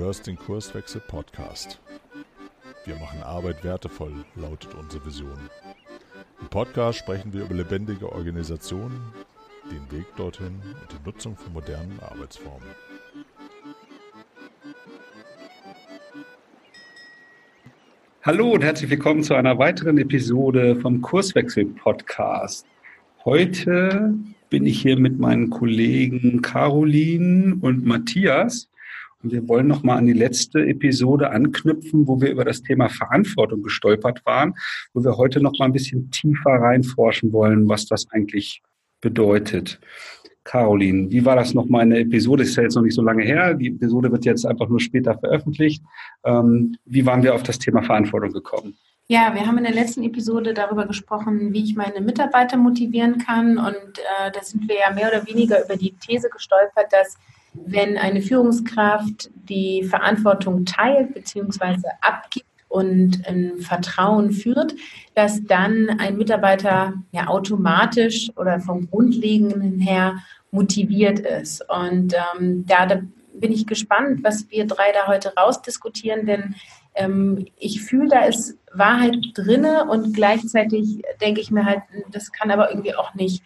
hörst den Kurswechsel Podcast. Wir machen Arbeit wertevoll, lautet unsere Vision. Im Podcast sprechen wir über lebendige Organisationen, den Weg dorthin und die Nutzung von modernen Arbeitsformen. Hallo und herzlich willkommen zu einer weiteren Episode vom Kurswechsel Podcast. Heute bin ich hier mit meinen Kollegen Caroline und Matthias und wir wollen noch mal an die letzte Episode anknüpfen, wo wir über das Thema Verantwortung gestolpert waren, wo wir heute noch mal ein bisschen tiefer reinforschen wollen, was das eigentlich bedeutet. Caroline, wie war das noch mal in der Episode? Ist ja jetzt noch nicht so lange her. Die Episode wird jetzt einfach nur später veröffentlicht. Ähm, wie waren wir auf das Thema Verantwortung gekommen? Ja, wir haben in der letzten Episode darüber gesprochen, wie ich meine Mitarbeiter motivieren kann. Und äh, da sind wir ja mehr oder weniger über die These gestolpert, dass wenn eine Führungskraft die Verantwortung teilt bzw. abgibt und ein Vertrauen führt, dass dann ein Mitarbeiter ja automatisch oder vom Grundlegenden her motiviert ist. Und ähm, da, da bin ich gespannt, was wir drei da heute rausdiskutieren, denn ähm, ich fühle, da ist Wahrheit drinne und gleichzeitig denke ich mir halt, das kann aber irgendwie auch nicht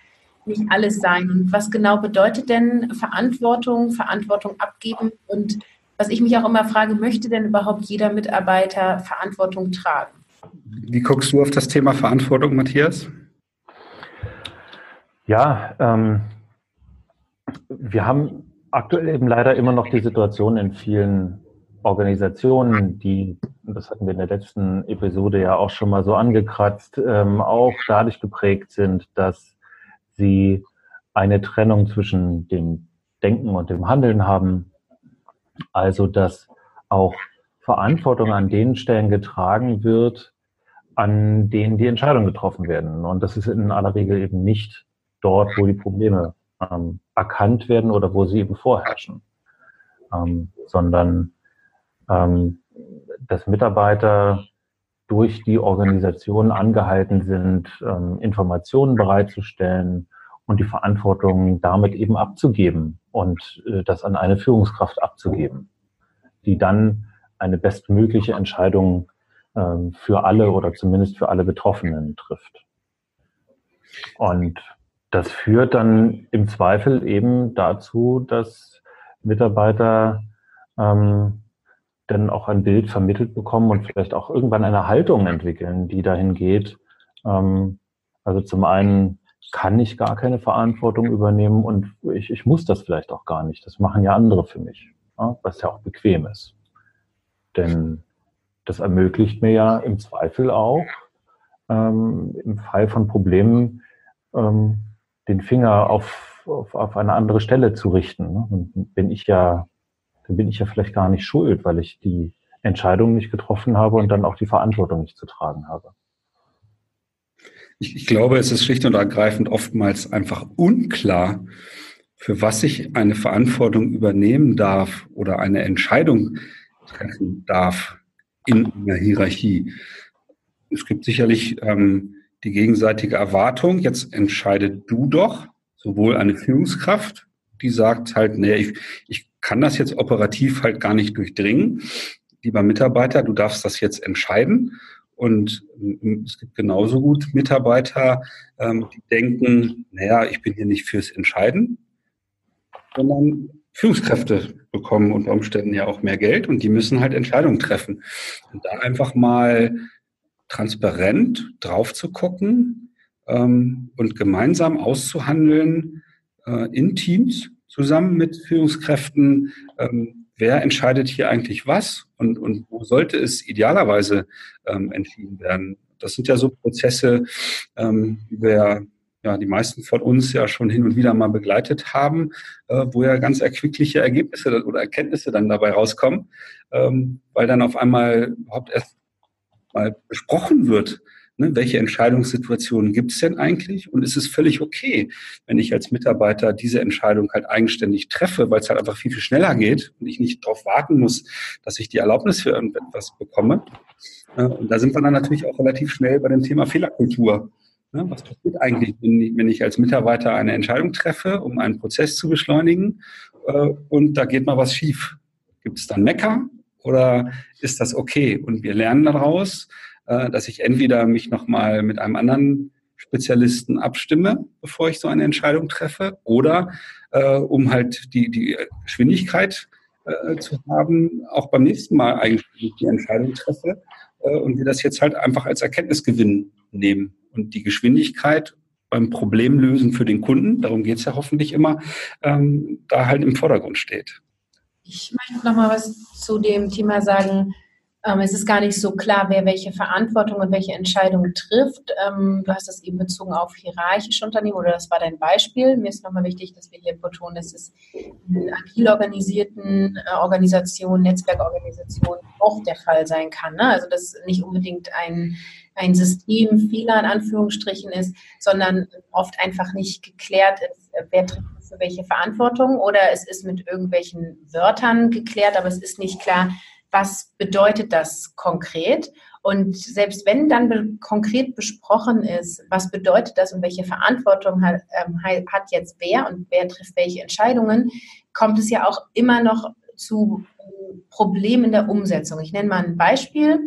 nicht alles sein. Und was genau bedeutet denn Verantwortung, Verantwortung abgeben? Und was ich mich auch immer frage, möchte denn überhaupt jeder Mitarbeiter Verantwortung tragen? Wie guckst du auf das Thema Verantwortung, Matthias? Ja, ähm, wir haben aktuell eben leider immer noch die Situation in vielen Organisationen, die, das hatten wir in der letzten Episode ja auch schon mal so angekratzt, ähm, auch dadurch geprägt sind, dass sie eine Trennung zwischen dem Denken und dem Handeln haben. Also, dass auch Verantwortung an den Stellen getragen wird, an denen die Entscheidungen getroffen werden. Und das ist in aller Regel eben nicht dort, wo die Probleme ähm, erkannt werden oder wo sie eben vorherrschen, ähm, sondern ähm, dass Mitarbeiter durch die Organisation angehalten sind, ähm, Informationen bereitzustellen und die Verantwortung damit eben abzugeben und äh, das an eine Führungskraft abzugeben, die dann eine bestmögliche Entscheidung ähm, für alle oder zumindest für alle Betroffenen trifft. Und das führt dann im Zweifel eben dazu, dass Mitarbeiter ähm, dann auch ein Bild vermittelt bekommen und vielleicht auch irgendwann eine Haltung entwickeln, die dahin geht. Ähm, also zum einen kann ich gar keine Verantwortung übernehmen und ich, ich muss das vielleicht auch gar nicht. Das machen ja andere für mich, ja, was ja auch bequem ist. Denn das ermöglicht mir ja im Zweifel auch, ähm, im Fall von Problemen ähm, den Finger auf, auf, auf eine andere Stelle zu richten. Ne? Und bin ich ja dann bin ich ja vielleicht gar nicht schuld, weil ich die Entscheidung nicht getroffen habe und dann auch die Verantwortung nicht zu tragen habe. Ich, ich glaube, es ist schlicht und ergreifend oftmals einfach unklar, für was ich eine Verantwortung übernehmen darf oder eine Entscheidung treffen darf in einer Hierarchie. Es gibt sicherlich ähm, die gegenseitige Erwartung, jetzt entscheidet du doch, sowohl eine Führungskraft, die sagt halt, nee, ich, ich kann das jetzt operativ halt gar nicht durchdringen. Lieber Mitarbeiter, du darfst das jetzt entscheiden. Und es gibt genauso gut Mitarbeiter, ähm, die denken, naja, ich bin hier nicht fürs Entscheiden, sondern Führungskräfte bekommen unter Umständen ja auch mehr Geld und die müssen halt Entscheidungen treffen. Und da einfach mal transparent drauf zu gucken ähm, und gemeinsam auszuhandeln äh, in Teams, zusammen mit Führungskräften, ähm, wer entscheidet hier eigentlich was und, und wo sollte es idealerweise ähm, entschieden werden. Das sind ja so Prozesse, ähm, die wir ja, die meisten von uns ja schon hin und wieder mal begleitet haben, äh, wo ja ganz erquickliche Ergebnisse oder Erkenntnisse dann dabei rauskommen, ähm, weil dann auf einmal überhaupt erst mal besprochen wird, Ne, welche Entscheidungssituationen gibt es denn eigentlich? Und ist es völlig okay, wenn ich als Mitarbeiter diese Entscheidung halt eigenständig treffe, weil es halt einfach viel, viel schneller geht und ich nicht darauf warten muss, dass ich die Erlaubnis für irgendetwas bekomme. Und da sind wir dann natürlich auch relativ schnell bei dem Thema Fehlerkultur. Ne, was passiert eigentlich, wenn ich als Mitarbeiter eine Entscheidung treffe, um einen Prozess zu beschleunigen äh, und da geht mal was schief? Gibt es dann Mecker oder ist das okay? Und wir lernen daraus, äh, dass ich entweder mich nochmal mit einem anderen Spezialisten abstimme, bevor ich so eine Entscheidung treffe, oder äh, um halt die, die Geschwindigkeit äh, zu haben, auch beim nächsten Mal eigentlich die Entscheidung treffe äh, und wir das jetzt halt einfach als Erkenntnisgewinn nehmen. Und die Geschwindigkeit beim Problemlösen für den Kunden, darum geht es ja hoffentlich immer, ähm, da halt im Vordergrund steht. Ich möchte noch mal was zu dem Thema sagen, es ist gar nicht so klar, wer welche Verantwortung und welche Entscheidungen trifft. Ähm, du hast das eben bezogen auf hierarchische Unternehmen oder das war dein Beispiel. Mir ist nochmal wichtig, dass wir hier betonen, dass es in agil organisierten äh, Organisationen, Netzwerkorganisationen auch der Fall sein kann. Ne? Also dass nicht unbedingt ein, ein Systemfehler in Anführungsstrichen ist, sondern oft einfach nicht geklärt ist, wer trifft für welche Verantwortung oder es ist mit irgendwelchen Wörtern geklärt, aber es ist nicht klar, was bedeutet das konkret? Und selbst wenn dann be konkret besprochen ist, was bedeutet das und welche Verantwortung hat, ähm, hat jetzt wer und wer trifft welche Entscheidungen, kommt es ja auch immer noch zu Problemen in der Umsetzung. Ich nenne mal ein Beispiel.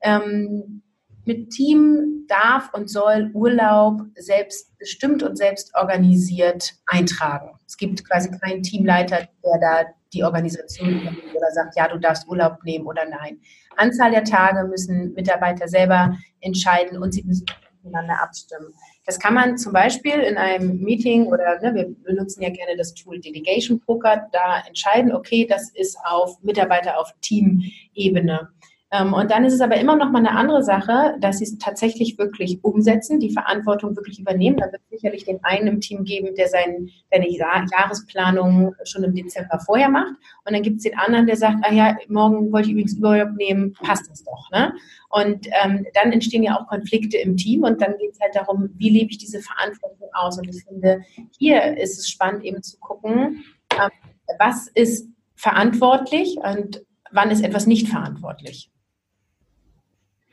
Ähm, mit Team darf und soll Urlaub selbst bestimmt und selbst organisiert eintragen. Es gibt quasi keinen Teamleiter, der da die Organisation oder sagt, ja, du darfst Urlaub nehmen oder nein. Anzahl der Tage müssen Mitarbeiter selber entscheiden und sie müssen miteinander abstimmen. Das kann man zum Beispiel in einem Meeting oder ne, wir benutzen ja gerne das Tool Delegation Poker, da entscheiden, okay, das ist auf Mitarbeiter auf Teamebene. Ähm, und dann ist es aber immer noch mal eine andere Sache, dass sie es tatsächlich wirklich umsetzen, die Verantwortung wirklich übernehmen. Da wird es sicherlich den einen im Team geben, der seine Jahresplanung schon im Dezember vorher macht. Und dann gibt es den anderen, der sagt, ah ja, morgen wollte ich übrigens Urlaub nehmen, passt das doch. Ne? Und ähm, dann entstehen ja auch Konflikte im Team und dann geht es halt darum, wie lebe ich diese Verantwortung aus. Und ich finde, hier ist es spannend eben zu gucken, ähm, was ist verantwortlich und wann ist etwas nicht verantwortlich.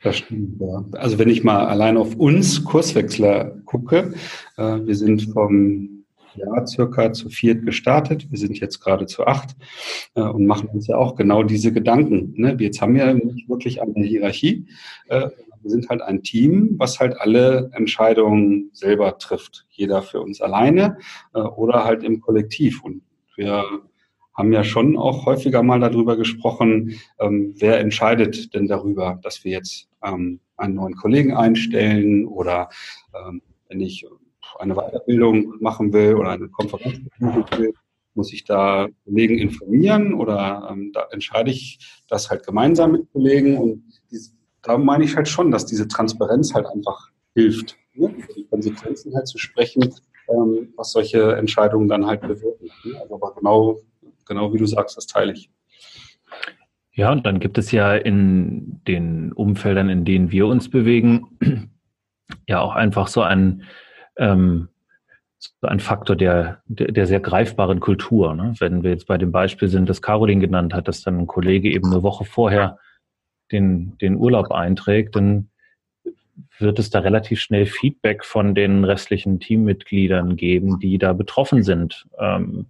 Das stimmt, ja. Also wenn ich mal allein auf uns Kurswechsler gucke, äh, wir sind vom Jahr circa zu viert gestartet, wir sind jetzt gerade zu acht äh, und machen uns ja auch genau diese Gedanken. Ne? Jetzt haben wir nicht wirklich eine Hierarchie, äh, wir sind halt ein Team, was halt alle Entscheidungen selber trifft. Jeder für uns alleine äh, oder halt im Kollektiv. Und wir haben ja schon auch häufiger mal darüber gesprochen, ähm, wer entscheidet denn darüber, dass wir jetzt ähm, einen neuen Kollegen einstellen oder ähm, wenn ich eine Weiterbildung machen will oder eine Konferenz machen will, muss ich da Kollegen informieren oder ähm, da entscheide ich das halt gemeinsam mit Kollegen und dies, da meine ich halt schon, dass diese Transparenz halt einfach hilft, ne? die Konsequenzen halt zu sprechen, ähm, was solche Entscheidungen dann halt bewirken. Ne? Also aber genau genau wie du sagst, das teile ich. Ja, und dann gibt es ja in den Umfeldern, in denen wir uns bewegen, ja auch einfach so ein, ähm, so ein Faktor der, der, der sehr greifbaren Kultur. Ne? Wenn wir jetzt bei dem Beispiel sind, das Caroline genannt hat, dass dann ein Kollege eben eine Woche vorher den, den Urlaub einträgt, dann wird es da relativ schnell Feedback von den restlichen Teammitgliedern geben, die da betroffen sind. Ähm,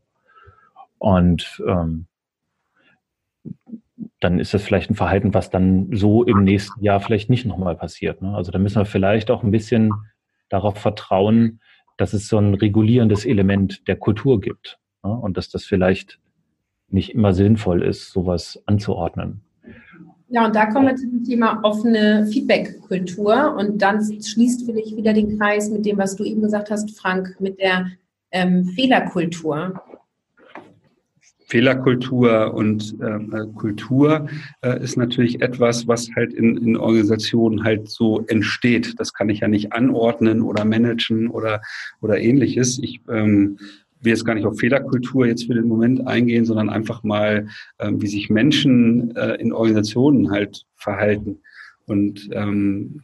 und ähm, dann ist das vielleicht ein Verhalten, was dann so im nächsten Jahr vielleicht nicht nochmal passiert. Ne? Also da müssen wir vielleicht auch ein bisschen darauf vertrauen, dass es so ein regulierendes Element der Kultur gibt ne? und dass das vielleicht nicht immer sinnvoll ist, sowas anzuordnen. Ja, und da kommen wir zum Thema offene Feedback-Kultur und dann schließt vielleicht wieder den Kreis mit dem, was du eben gesagt hast, Frank, mit der ähm, Fehlerkultur. Fehlerkultur und ähm, äh, Kultur äh, ist natürlich etwas, was halt in, in Organisationen halt so entsteht. Das kann ich ja nicht anordnen oder managen oder, oder ähnliches. Ich ähm, will jetzt gar nicht auf Fehlerkultur jetzt für den Moment eingehen, sondern einfach mal, ähm, wie sich Menschen äh, in Organisationen halt verhalten. Und ähm,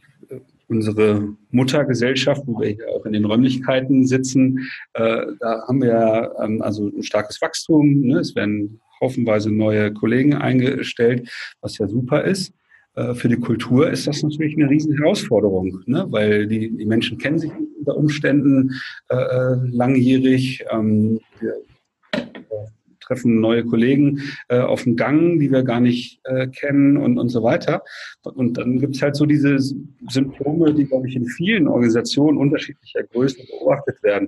unsere Muttergesellschaft, wo wir hier auch in den Räumlichkeiten sitzen, äh, da haben wir ähm, also ein starkes Wachstum. Ne? Es werden haufenweise neue Kollegen eingestellt, was ja super ist. Äh, für die Kultur ist das natürlich eine riesen Herausforderung, ne? weil die, die Menschen kennen sich unter Umständen äh, äh langjährig. Ähm, wir treffen neue Kollegen äh, auf dem Gang, die wir gar nicht äh, kennen und, und so weiter. Und dann gibt es halt so diese Symptome, die, glaube ich, in vielen Organisationen unterschiedlicher Größen beobachtet werden.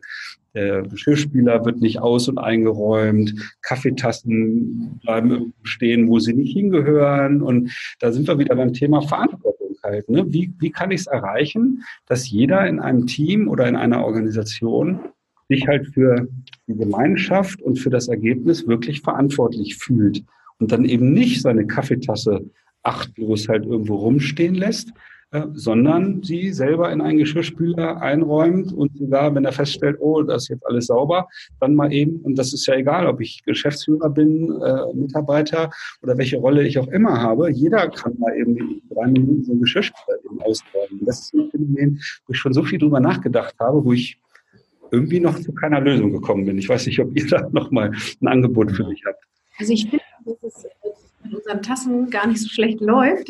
Der Geschirrspüler wird nicht aus- und eingeräumt, Kaffeetassen bleiben stehen, wo sie nicht hingehören. Und da sind wir wieder beim Thema Verantwortung halt. Ne? Wie, wie kann ich es erreichen, dass jeder in einem Team oder in einer Organisation sich halt für die Gemeinschaft und für das Ergebnis wirklich verantwortlich fühlt und dann eben nicht seine Kaffeetasse achtlos halt irgendwo rumstehen lässt, äh, sondern sie selber in einen Geschirrspüler einräumt und sogar, wenn er feststellt, oh, das ist jetzt alles sauber, dann mal eben, und das ist ja egal, ob ich Geschäftsführer bin, äh, Mitarbeiter oder welche Rolle ich auch immer habe, jeder kann mal eben drei Minuten so ein Geschirrspüler eben ausräumen. Das ist ein Phänomen, wo ich schon so viel drüber nachgedacht habe, wo ich irgendwie noch zu keiner Lösung gekommen bin. Ich weiß nicht, ob ihr da nochmal ein Angebot für mich habt. Also ich finde, dass es mit unseren Tassen gar nicht so schlecht läuft.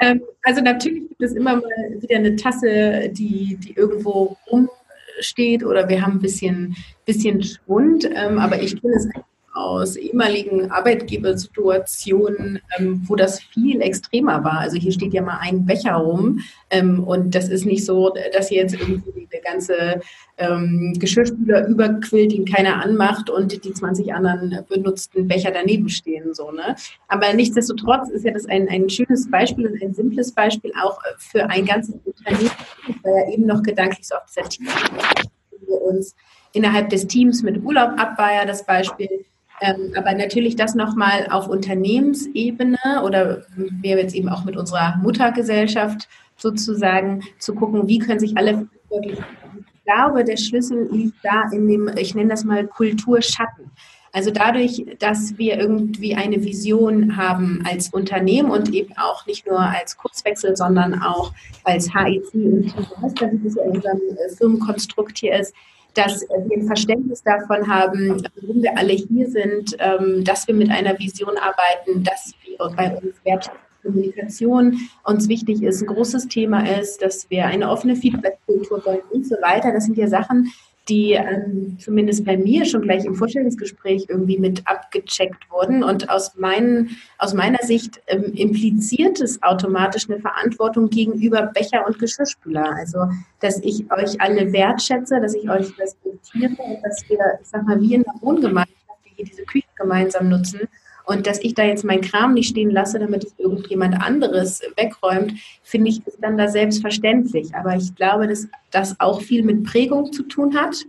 ähm, also natürlich gibt es immer mal wieder eine Tasse, die, die irgendwo rumsteht oder wir haben ein bisschen, bisschen Schwund, ähm, aber ich kenne es aus ehemaligen Arbeitgebersituationen, ähm, wo das viel extremer war. Also hier steht ja mal ein Becher rum ähm, und das ist nicht so, dass hier jetzt irgendwie der ganze ähm, Geschirrspüler überquillt, den keiner anmacht und die 20 anderen benutzten Becher daneben stehen. So, ne? Aber nichtsdestotrotz ist ja das ein, ein schönes Beispiel und ein simples Beispiel auch für ein ganzes Unternehmen. Ich war ja eben noch gedanklich so auf dieser Team, wir uns innerhalb des Teams mit Urlaub ab, das Beispiel ähm, aber natürlich das nochmal auf Unternehmensebene oder wir jetzt eben auch mit unserer Muttergesellschaft sozusagen zu gucken, wie können sich alle wirklich. Ich glaube, der Schlüssel liegt da in dem, ich nenne das mal Kulturschatten. Also dadurch, dass wir irgendwie eine Vision haben als Unternehmen und eben auch nicht nur als Kurzwechsel, sondern auch als HEC und TVS, wie es ja in unserem äh, Firmenkonstrukt hier ist, dass wir ein Verständnis davon haben, warum wir alle hier sind, ähm, dass wir mit einer Vision arbeiten, dass wir bei uns Wertschöpfungskommunikation uns wichtig ist, ein großes Thema ist, dass wir eine offene Feedback-Kultur wollen und so weiter. Das sind ja Sachen, die ähm, zumindest bei mir schon gleich im Vorstellungsgespräch irgendwie mit abgecheckt wurden. Und aus, meinen, aus meiner Sicht ähm, impliziert es automatisch eine Verantwortung gegenüber Becher und Geschirrspüler. Also, dass ich euch alle wertschätze, dass ich euch respektiere und dass wir, ich sag mal, wie in der Wohngemeinschaft, die hier diese Küche gemeinsam nutzen, und dass ich da jetzt meinen Kram nicht stehen lasse, damit es irgendjemand anderes wegräumt, finde ich, ist dann da selbstverständlich. Aber ich glaube, dass das auch viel mit Prägung zu tun hat.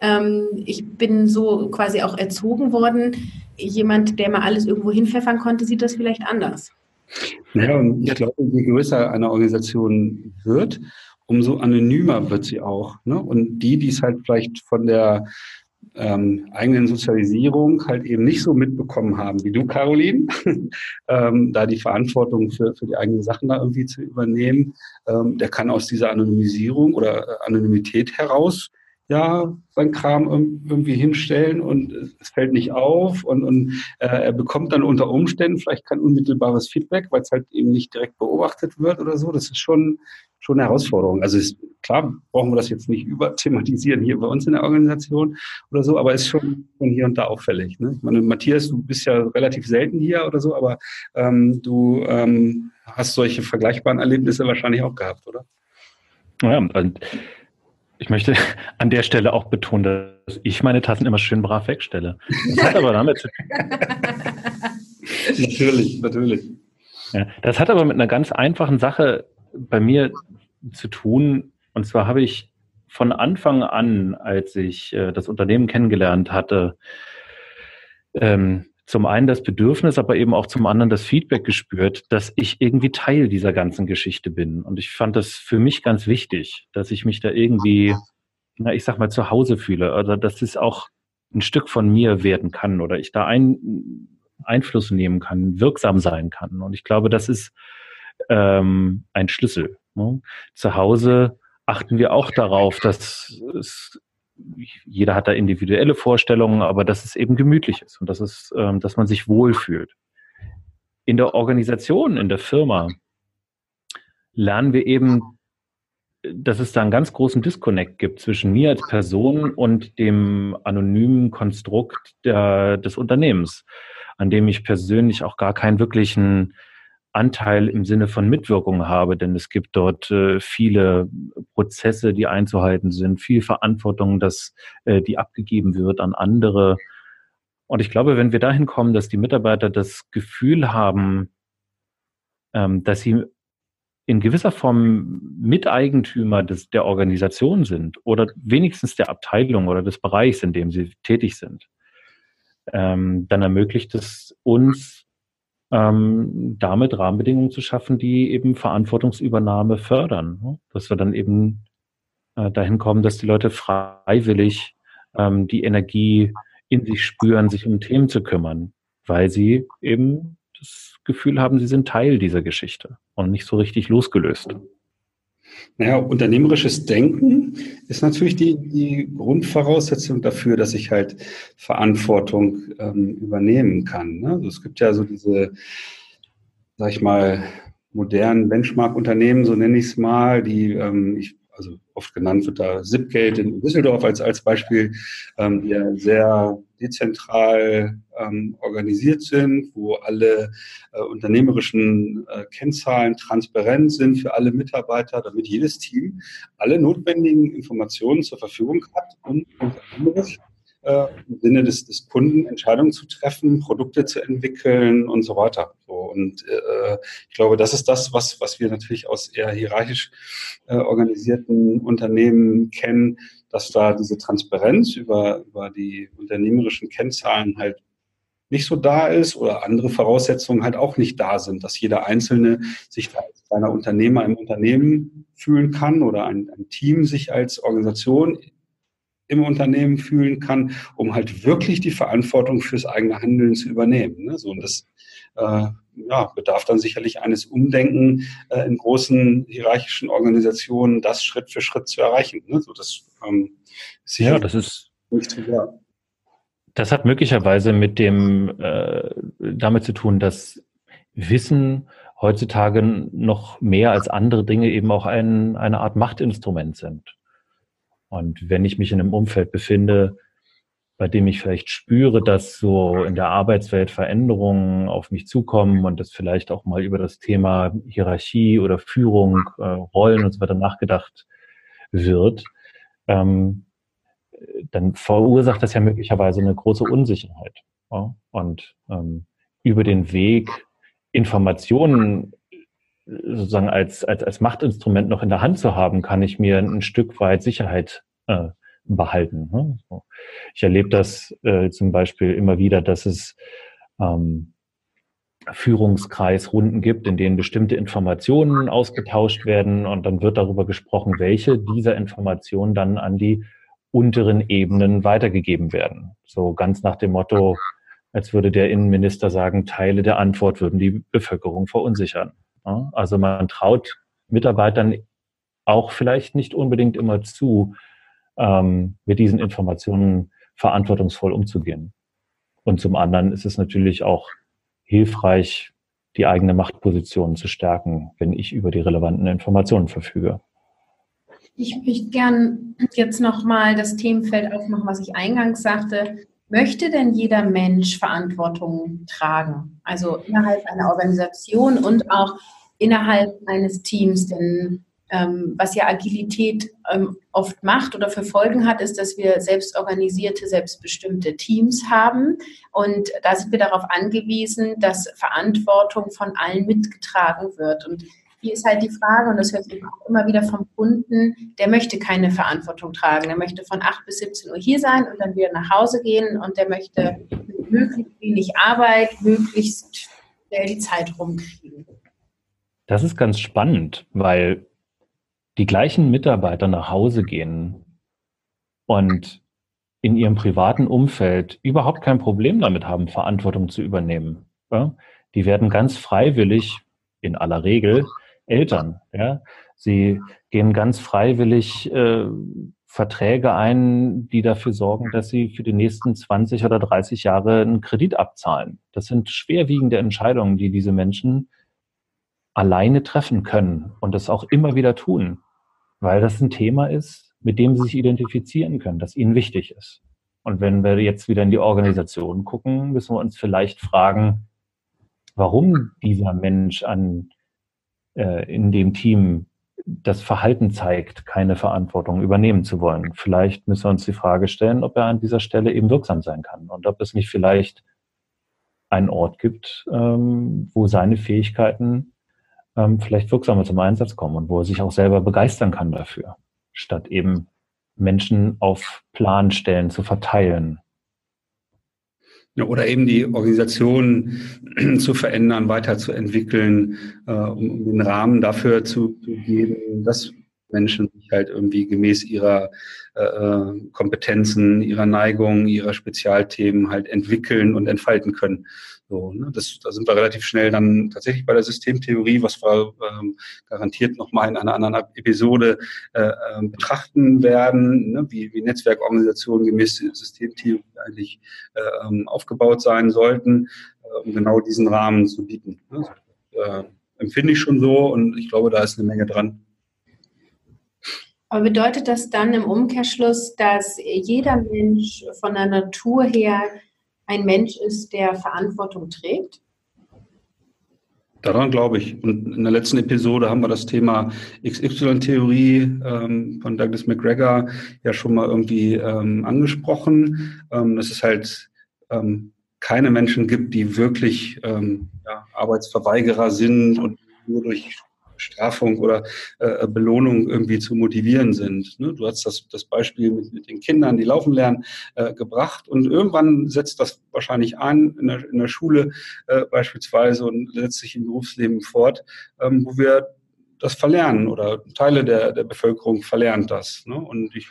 Ähm, ich bin so quasi auch erzogen worden. Jemand, der mal alles irgendwo hinpfeffern konnte, sieht das vielleicht anders. Naja, und ich glaube, je größer eine Organisation wird, umso anonymer wird sie auch. Ne? Und die, die es halt vielleicht von der ähm, eigenen Sozialisierung halt eben nicht so mitbekommen haben wie du, Caroline, ähm, da die Verantwortung für, für die eigenen Sachen da irgendwie zu übernehmen, ähm, der kann aus dieser Anonymisierung oder äh, Anonymität heraus ja sein Kram irgendwie hinstellen und es fällt nicht auf und, und äh, er bekommt dann unter Umständen vielleicht kein unmittelbares Feedback, weil es halt eben nicht direkt beobachtet wird oder so. Das ist schon schon eine Herausforderung. Also ist, klar brauchen wir das jetzt nicht überthematisieren hier bei uns in der Organisation oder so, aber ist schon von hier und da auffällig. Ne? Ich meine, Matthias, du bist ja relativ selten hier oder so, aber ähm, du ähm, hast solche vergleichbaren Erlebnisse wahrscheinlich auch gehabt, oder? Ja, und ich möchte an der Stelle auch betonen, dass ich meine Tassen immer schön brav wegstelle. Das hat aber damit zu tun. natürlich, natürlich. Ja, das hat aber mit einer ganz einfachen Sache bei mir zu tun. Und zwar habe ich von Anfang an, als ich äh, das Unternehmen kennengelernt hatte, ähm, zum einen das Bedürfnis, aber eben auch zum anderen das Feedback gespürt, dass ich irgendwie Teil dieser ganzen Geschichte bin. Und ich fand das für mich ganz wichtig, dass ich mich da irgendwie, na, ich sag mal, zu Hause fühle. Oder also, dass es auch ein Stück von mir werden kann oder ich da ein, Einfluss nehmen kann, wirksam sein kann. Und ich glaube, das ist ähm, ein Schlüssel. Zu Hause achten wir auch darauf, dass es, jeder hat da individuelle Vorstellungen, aber dass es eben gemütlich ist und dass es, ähm, dass man sich wohlfühlt. In der Organisation, in der Firma lernen wir eben dass es da einen ganz großen Disconnect gibt zwischen mir als Person und dem anonymen Konstrukt der, des Unternehmens, an dem ich persönlich auch gar keinen wirklichen Anteil im Sinne von Mitwirkung habe, denn es gibt dort äh, viele Prozesse, die einzuhalten sind, viel Verantwortung, dass äh, die abgegeben wird an andere. Und ich glaube, wenn wir dahin kommen, dass die Mitarbeiter das Gefühl haben, ähm, dass sie in gewisser Form Miteigentümer des, der Organisation sind oder wenigstens der Abteilung oder des Bereichs, in dem sie tätig sind, ähm, dann ermöglicht es uns, ähm, damit Rahmenbedingungen zu schaffen, die eben Verantwortungsübernahme fördern. Ne? Dass wir dann eben äh, dahin kommen, dass die Leute freiwillig ähm, die Energie in sich spüren, sich um Themen zu kümmern, weil sie eben das Gefühl haben, sie sind Teil dieser Geschichte und nicht so richtig losgelöst. Naja, unternehmerisches Denken ist natürlich die, die Grundvoraussetzung dafür, dass ich halt Verantwortung ähm, übernehmen kann. Ne? Also es gibt ja so diese, sag ich mal, modernen Benchmark-Unternehmen, so nenne ich es mal, die ähm, ich also oft genannt wird da Zipgate in Düsseldorf als, als Beispiel, ähm, die ja sehr dezentral ähm, organisiert sind, wo alle äh, unternehmerischen äh, Kennzahlen transparent sind für alle Mitarbeiter, damit jedes Team alle notwendigen Informationen zur Verfügung hat, um unternehmerisch äh, im Sinne des, des Kunden Entscheidungen zu treffen, Produkte zu entwickeln und so weiter. So, und äh, ich glaube, das ist das, was, was wir natürlich aus eher hierarchisch äh, organisierten Unternehmen kennen, dass da diese Transparenz über, über die unternehmerischen Kennzahlen halt nicht so da ist oder andere Voraussetzungen halt auch nicht da sind, dass jeder Einzelne sich als kleiner Unternehmer im Unternehmen fühlen kann oder ein, ein Team sich als Organisation im Unternehmen fühlen kann, um halt wirklich die Verantwortung fürs eigene Handeln zu übernehmen. Ne? So, und das äh, ja, bedarf dann sicherlich eines Umdenken äh, in großen hierarchischen Organisationen, das Schritt für Schritt zu erreichen. Ne? So, das, ähm, ist ja, das ist nicht trivial. Das hat möglicherweise mit dem äh, damit zu tun, dass Wissen heutzutage noch mehr als andere Dinge eben auch ein, eine Art Machtinstrument sind. Und wenn ich mich in einem Umfeld befinde, bei dem ich vielleicht spüre, dass so in der Arbeitswelt Veränderungen auf mich zukommen und dass vielleicht auch mal über das Thema Hierarchie oder Führung, äh, Rollen und so weiter nachgedacht wird, ähm, dann verursacht das ja möglicherweise eine große Unsicherheit. Ja? Und ähm, über den Weg Informationen sozusagen als, als, als Machtinstrument noch in der Hand zu haben, kann ich mir ein Stück weit Sicherheit äh, behalten. Ne? Ich erlebe das äh, zum Beispiel immer wieder, dass es ähm, Führungskreisrunden gibt, in denen bestimmte Informationen ausgetauscht werden und dann wird darüber gesprochen, welche dieser Informationen dann an die unteren Ebenen weitergegeben werden. So ganz nach dem Motto, als würde der Innenminister sagen, Teile der Antwort würden die Bevölkerung verunsichern. Also man traut Mitarbeitern auch vielleicht nicht unbedingt immer zu, ähm, mit diesen Informationen verantwortungsvoll umzugehen. Und zum anderen ist es natürlich auch hilfreich, die eigene Machtposition zu stärken, wenn ich über die relevanten Informationen verfüge. Ich möchte gern jetzt nochmal das Themenfeld aufmachen, was ich eingangs sagte. Möchte denn jeder Mensch Verantwortung tragen? Also innerhalb einer Organisation und auch innerhalb eines Teams? Denn ähm, was ja Agilität ähm, oft macht oder für Folgen hat, ist, dass wir selbstorganisierte, selbstbestimmte Teams haben. Und da sind wir darauf angewiesen, dass Verantwortung von allen mitgetragen wird. Und hier ist halt die Frage, und das hört man auch immer wieder vom Kunden, der möchte keine Verantwortung tragen. Der möchte von 8 bis 17 Uhr hier sein und dann wieder nach Hause gehen und der möchte mit möglichst wenig Arbeit möglichst die Zeit rumkriegen. Das ist ganz spannend, weil die gleichen Mitarbeiter nach Hause gehen und in ihrem privaten Umfeld überhaupt kein Problem damit haben, Verantwortung zu übernehmen. Ja? Die werden ganz freiwillig, in aller Regel, Eltern. Ja? Sie gehen ganz freiwillig äh, Verträge ein, die dafür sorgen, dass sie für die nächsten 20 oder 30 Jahre einen Kredit abzahlen. Das sind schwerwiegende Entscheidungen, die diese Menschen alleine treffen können und das auch immer wieder tun. Weil das ein Thema ist, mit dem sie sich identifizieren können, das ihnen wichtig ist. Und wenn wir jetzt wieder in die Organisation gucken, müssen wir uns vielleicht fragen, warum dieser Mensch an, äh, in dem Team das Verhalten zeigt, keine Verantwortung übernehmen zu wollen. Vielleicht müssen wir uns die Frage stellen, ob er an dieser Stelle eben wirksam sein kann und ob es nicht vielleicht einen Ort gibt, ähm, wo seine Fähigkeiten ähm, vielleicht wirksamer zum Einsatz kommen und wo er sich auch selber begeistern kann dafür, statt eben Menschen auf Planstellen zu verteilen. Oder eben die Organisation zu verändern, weiterzuentwickeln, äh, um den Rahmen dafür zu, geben, dass Menschen sich halt irgendwie gemäß ihrer äh, äh Kompetenzen, ihrer Neigung, ihrer Spezialthemen halt entwickeln und entfalten können. So, ne? das, da sind wir relativ schnell dann tatsächlich bei der Systemtheorie, was wir ähm, garantiert nochmal in einer anderen Episode äh, äh, betrachten werden, ne? wie, wie Netzwerkorganisationen gemäß Systemtheorie eigentlich äh, ähm, aufgebaut sein sollten, äh, um genau diesen Rahmen zu bieten. Ne? Äh, empfinde ich schon so und ich glaube, da ist eine Menge dran. Aber bedeutet das dann im Umkehrschluss, dass jeder Mensch von der Natur her ein Mensch ist, der Verantwortung trägt? Daran glaube ich. Und in der letzten Episode haben wir das Thema XY-Theorie ähm, von Douglas McGregor ja schon mal irgendwie ähm, angesprochen. Ähm, dass es halt ähm, keine Menschen gibt, die wirklich ähm, ja, Arbeitsverweigerer sind und nur durch Bestrafung oder äh, Belohnung irgendwie zu motivieren sind. Ne? Du hast das, das Beispiel mit, mit den Kindern, die laufen lernen, äh, gebracht und irgendwann setzt das wahrscheinlich an in der, in der Schule äh, beispielsweise und setzt sich im Berufsleben fort, ähm, wo wir das verlernen oder Teile der, der Bevölkerung verlernt das. Ne? Und ich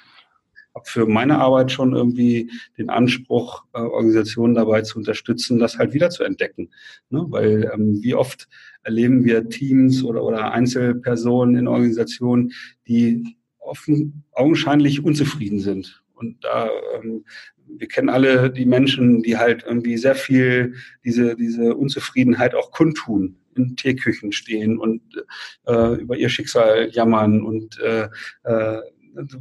habe für meine Arbeit schon irgendwie den Anspruch, äh, Organisationen dabei zu unterstützen, das halt wieder zu entdecken. Ne? Weil ähm, wie oft erleben wir Teams oder, oder Einzelpersonen in Organisationen, die offen, augenscheinlich unzufrieden sind. Und da, ähm, wir kennen alle die Menschen, die halt irgendwie sehr viel diese, diese Unzufriedenheit auch kundtun in Teeküchen stehen und äh, über ihr Schicksal jammern und äh, äh,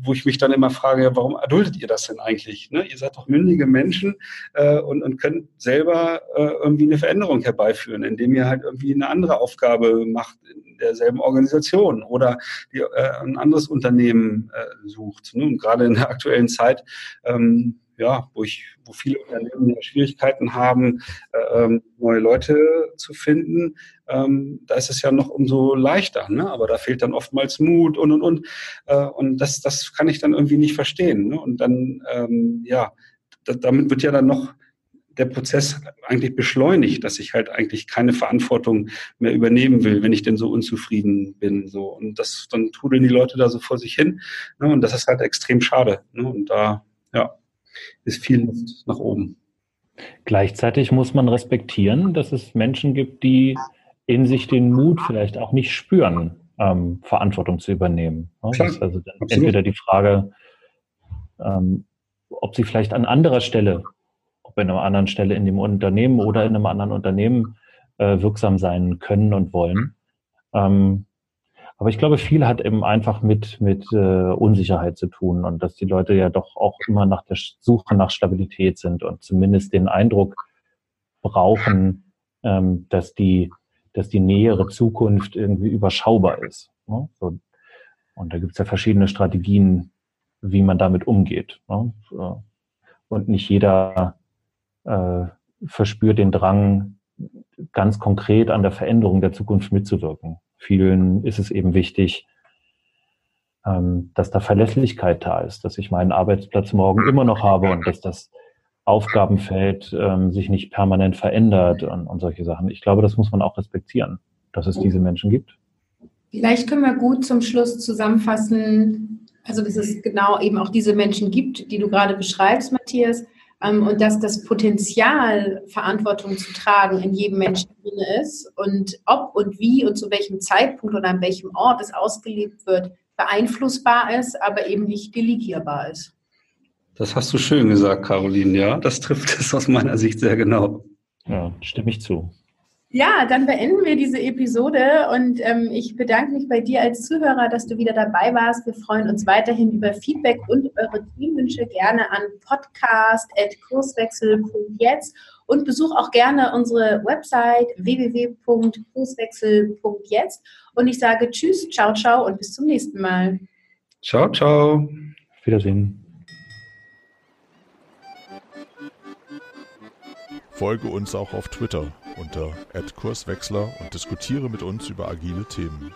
wo ich mich dann immer frage, warum erduldet ihr das denn eigentlich? Ne? Ihr seid doch mündige Menschen äh, und, und könnt selber äh, irgendwie eine Veränderung herbeiführen, indem ihr halt irgendwie eine andere Aufgabe macht in derselben Organisation oder die, äh, ein anderes Unternehmen äh, sucht. Ne? Und gerade in der aktuellen Zeit ähm, ja, wo ich, wo viele Unternehmen Schwierigkeiten haben, äh, ähm, neue Leute zu finden, ähm, da ist es ja noch umso leichter, ne? Aber da fehlt dann oftmals Mut und und und. Äh, und das, das kann ich dann irgendwie nicht verstehen. Ne? Und dann, ähm, ja, damit wird ja dann noch der Prozess eigentlich beschleunigt, dass ich halt eigentlich keine Verantwortung mehr übernehmen will, wenn ich denn so unzufrieden bin. So. Und das, dann trudeln die Leute da so vor sich hin. Ne? Und das ist halt extrem schade. Ne? Und da, ja ist viel Luft nach oben. Gleichzeitig muss man respektieren, dass es Menschen gibt, die in sich den Mut vielleicht auch nicht spüren, ähm, Verantwortung zu übernehmen. Das ist also entweder die Frage, ähm, ob sie vielleicht an anderer Stelle, ob in einer anderen Stelle in dem Unternehmen oder in einem anderen Unternehmen äh, wirksam sein können und wollen. Ähm, aber ich glaube, viel hat eben einfach mit, mit äh, Unsicherheit zu tun und dass die Leute ja doch auch immer nach der Suche nach Stabilität sind und zumindest den Eindruck brauchen, ähm, dass die, dass die nähere Zukunft irgendwie überschaubar ist. Ne? So, und da gibt es ja verschiedene Strategien, wie man damit umgeht. Ne? Und nicht jeder äh, verspürt den Drang, ganz konkret an der Veränderung der Zukunft mitzuwirken vielen ist es eben wichtig, ähm, dass da Verlässlichkeit da ist, dass ich meinen Arbeitsplatz morgen immer noch habe und dass das Aufgabenfeld ähm, sich nicht permanent verändert und, und solche Sachen. Ich glaube, das muss man auch respektieren, dass es diese Menschen gibt. Vielleicht können wir gut zum Schluss zusammenfassen, also dass es genau eben auch diese Menschen gibt, die du gerade beschreibst, Matthias, und dass das Potenzial, Verantwortung zu tragen, in jedem Menschen drin ist und ob und wie und zu welchem Zeitpunkt oder an welchem Ort es ausgelebt wird, beeinflussbar ist, aber eben nicht delegierbar ist. Das hast du schön gesagt, Caroline, ja. Das trifft es aus meiner Sicht sehr genau. Ja, stimme ich zu. Ja, dann beenden wir diese Episode und ähm, ich bedanke mich bei dir als Zuhörer, dass du wieder dabei warst. Wir freuen uns weiterhin über Feedback und eure Teamwünsche gerne an podcast.kurswechsel.jetzt und besuch auch gerne unsere Website www.kurswechsel.jetzt und ich sage Tschüss, ciao, ciao und bis zum nächsten Mal. Ciao, ciao. Wiedersehen. Folge uns auch auf Twitter unter @kurswechsler und diskutiere mit uns über agile Themen.